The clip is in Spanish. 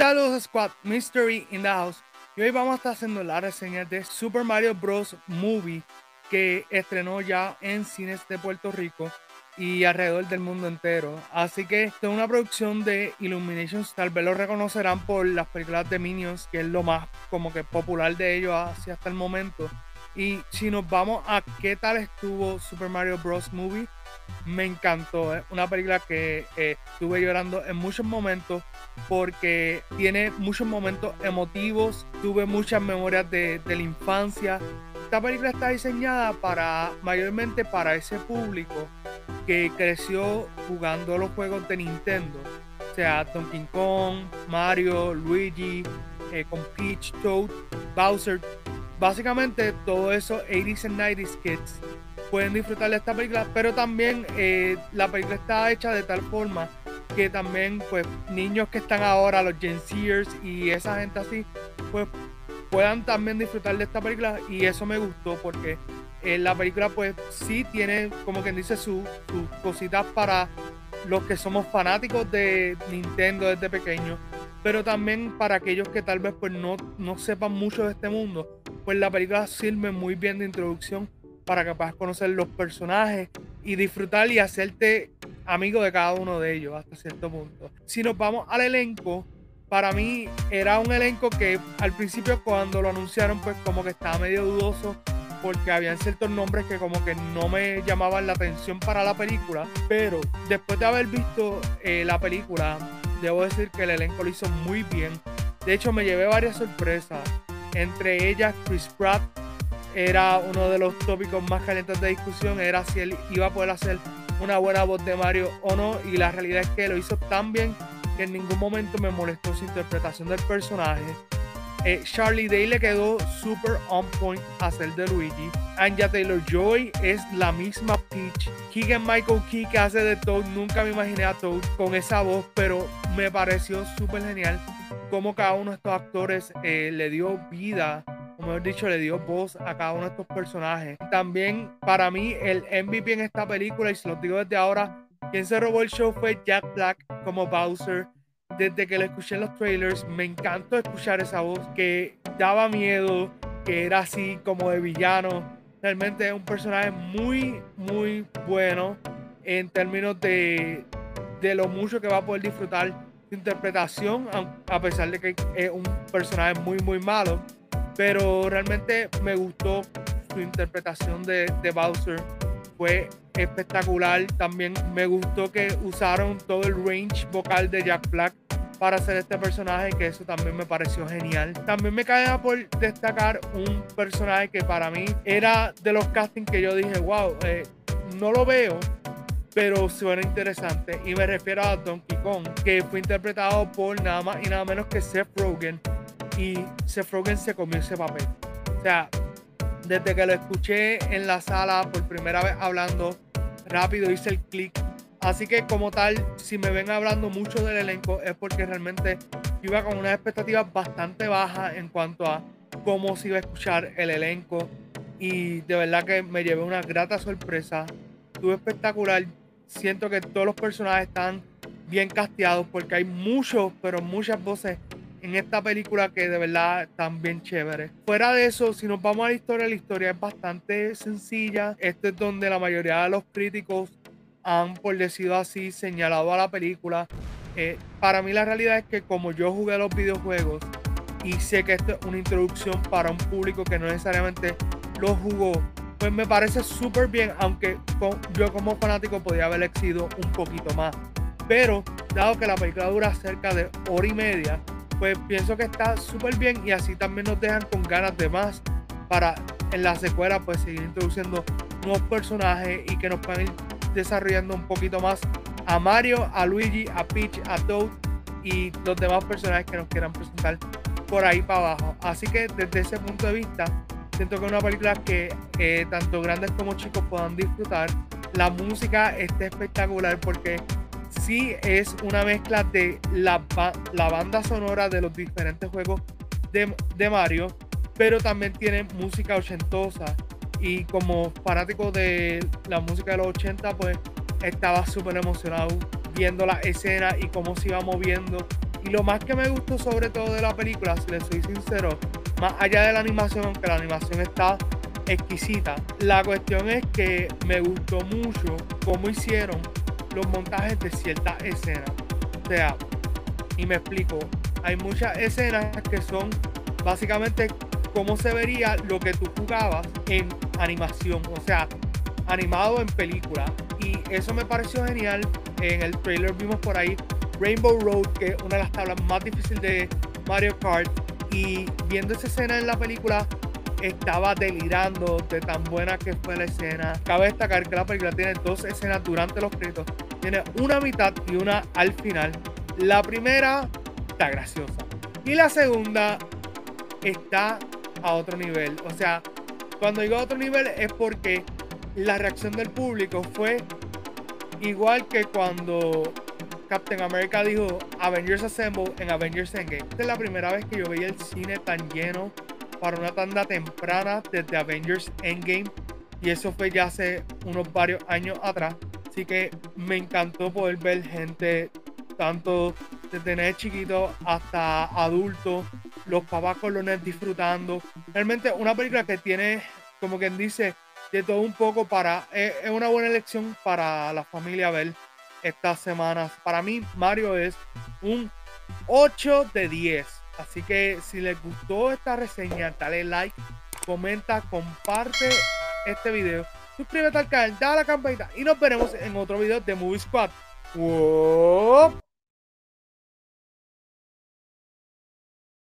Saludos Squad, Mystery in the House. Y hoy vamos a estar haciendo la reseña de Super Mario Bros. Movie que estrenó ya en cines de Puerto Rico y alrededor del mundo entero. Así que es una producción de Illumination. Tal vez lo reconocerán por las películas de Minions, que es lo más como que popular de ellos hacia hasta el momento. Y si nos vamos a qué tal estuvo Super Mario Bros. Movie, me encantó. Es una película que eh, estuve llorando en muchos momentos porque tiene muchos momentos emotivos. Tuve muchas memorias de, de la infancia. Esta película está diseñada para mayormente para ese público que creció jugando los juegos de Nintendo. O sea, Donkey Kong, Mario, Luigi, eh, con Peach, Toad, Bowser, básicamente todo eso 80s and 90s kids pueden disfrutar de esta película, pero también eh, la película está hecha de tal forma que también pues niños que están ahora, los Gen Zers y esa gente así, pues puedan también disfrutar de esta película y eso me gustó porque eh, la película pues sí tiene como quien dice sus su cositas para los que somos fanáticos de Nintendo desde pequeños, pero también para aquellos que tal vez pues no, no sepan mucho de este mundo pues la película sirve muy bien de introducción para que puedas conocer los personajes y disfrutar y hacerte amigo de cada uno de ellos hasta cierto punto. Si nos vamos al elenco, para mí era un elenco que al principio cuando lo anunciaron pues como que estaba medio dudoso porque habían ciertos nombres que como que no me llamaban la atención para la película, pero después de haber visto eh, la película, debo decir que el elenco lo hizo muy bien. De hecho, me llevé varias sorpresas. Entre ellas, Chris Pratt era uno de los tópicos más calientes de discusión, era si él iba a poder hacer una buena voz de Mario o no, y la realidad es que lo hizo tan bien que en ningún momento me molestó su interpretación del personaje. Eh, Charlie Day le quedó super on point hacer de Luigi. Anja Taylor Joy es la misma Peach. Keegan Michael Key que hace de Toad. Nunca me imaginé a Toad con esa voz, pero me pareció súper genial cómo cada uno de estos actores eh, le dio vida, o mejor dicho, le dio voz a cada uno de estos personajes. También para mí el MVP en esta película, y se los digo desde ahora, quien se robó el show fue Jack Black como Bowser. Desde que lo escuché en los trailers, me encantó escuchar esa voz que daba miedo, que era así como de villano. Realmente es un personaje muy, muy bueno en términos de, de lo mucho que va a poder disfrutar interpretación, a pesar de que es un personaje muy, muy malo. Pero realmente me gustó su interpretación de, de Bowser. Fue espectacular. También me gustó que usaron todo el range vocal de Jack Black para hacer este personaje, que eso también me pareció genial. También me cae por destacar un personaje que para mí era de los castings que yo dije, wow, eh, no lo veo, pero suena interesante. Y me refiero a Donkey Kong, que fue interpretado por nada más y nada menos que Seth Rogen. Y Seth Rogen se comió ese papel. O sea, desde que lo escuché en la sala por primera vez hablando, rápido hice el clic. Así que como tal, si me ven hablando mucho del elenco es porque realmente iba con unas expectativas bastante bajas en cuanto a cómo se iba a escuchar el elenco. Y de verdad que me llevé una grata sorpresa. Estuvo espectacular siento que todos los personajes están bien casteados porque hay muchos, pero muchas voces en esta película que de verdad están bien chéveres. Fuera de eso, si nos vamos a la historia, la historia es bastante sencilla. Este es donde la mayoría de los críticos han, por decirlo así, señalado a la película. Eh, para mí la realidad es que como yo jugué los videojuegos y sé que esto es una introducción para un público que no necesariamente lo jugó, pues me parece súper bien, aunque yo como fanático podía haber exigido un poquito más. Pero dado que la película dura cerca de hora y media, pues pienso que está súper bien y así también nos dejan con ganas de más para en la secuela pues seguir introduciendo nuevos personajes y que nos puedan ir desarrollando un poquito más a Mario, a Luigi, a Peach, a Toad y los demás personajes que nos quieran presentar por ahí para abajo. Así que desde ese punto de vista, Siento que es una película que eh, tanto grandes como chicos puedan disfrutar. La música está espectacular porque sí es una mezcla de la, la banda sonora de los diferentes juegos de, de, Mario, pero también tiene música ochentosa. Y como fanático de la música de los 80, pues estaba súper emocionado viendo la escena y cómo se iba moviendo Y lo más que me gustó sobre todo de la película, si les soy sincero, más allá de la animación, aunque la animación está exquisita, la cuestión es que me gustó mucho cómo hicieron los montajes de ciertas escenas. O sea, y me explico, hay muchas escenas que son básicamente cómo se vería lo que tú jugabas en animación, o sea, animado en película. Y eso me pareció genial. En el trailer vimos por ahí Rainbow Road, que es una de las tablas más difíciles de Mario Kart. Y viendo esa escena en la película, estaba delirando de tan buena que fue la escena. Cabe destacar que la película tiene dos escenas durante los créditos. Tiene una mitad y una al final. La primera está graciosa. Y la segunda está a otro nivel. O sea, cuando digo a otro nivel es porque la reacción del público fue igual que cuando Captain America dijo Avengers Assemble en Avengers Endgame. Esta es la primera vez que yo veía el cine tan lleno para una tanda temprana desde Avengers Endgame. Y eso fue ya hace unos varios años atrás. Así que me encantó poder ver gente tanto desde nene chiquito hasta adultos, los papás con los nenes disfrutando. Realmente una película que tiene, como quien dice, de todo un poco para, es, una buena elección para la familia ver estas semanas. Para mí, Mario es un 8 de 10. Así que si les gustó esta reseña, dale like, comenta, comparte este video, suscríbete al canal, dale a la campanita y nos veremos en otro video de Movie Squad.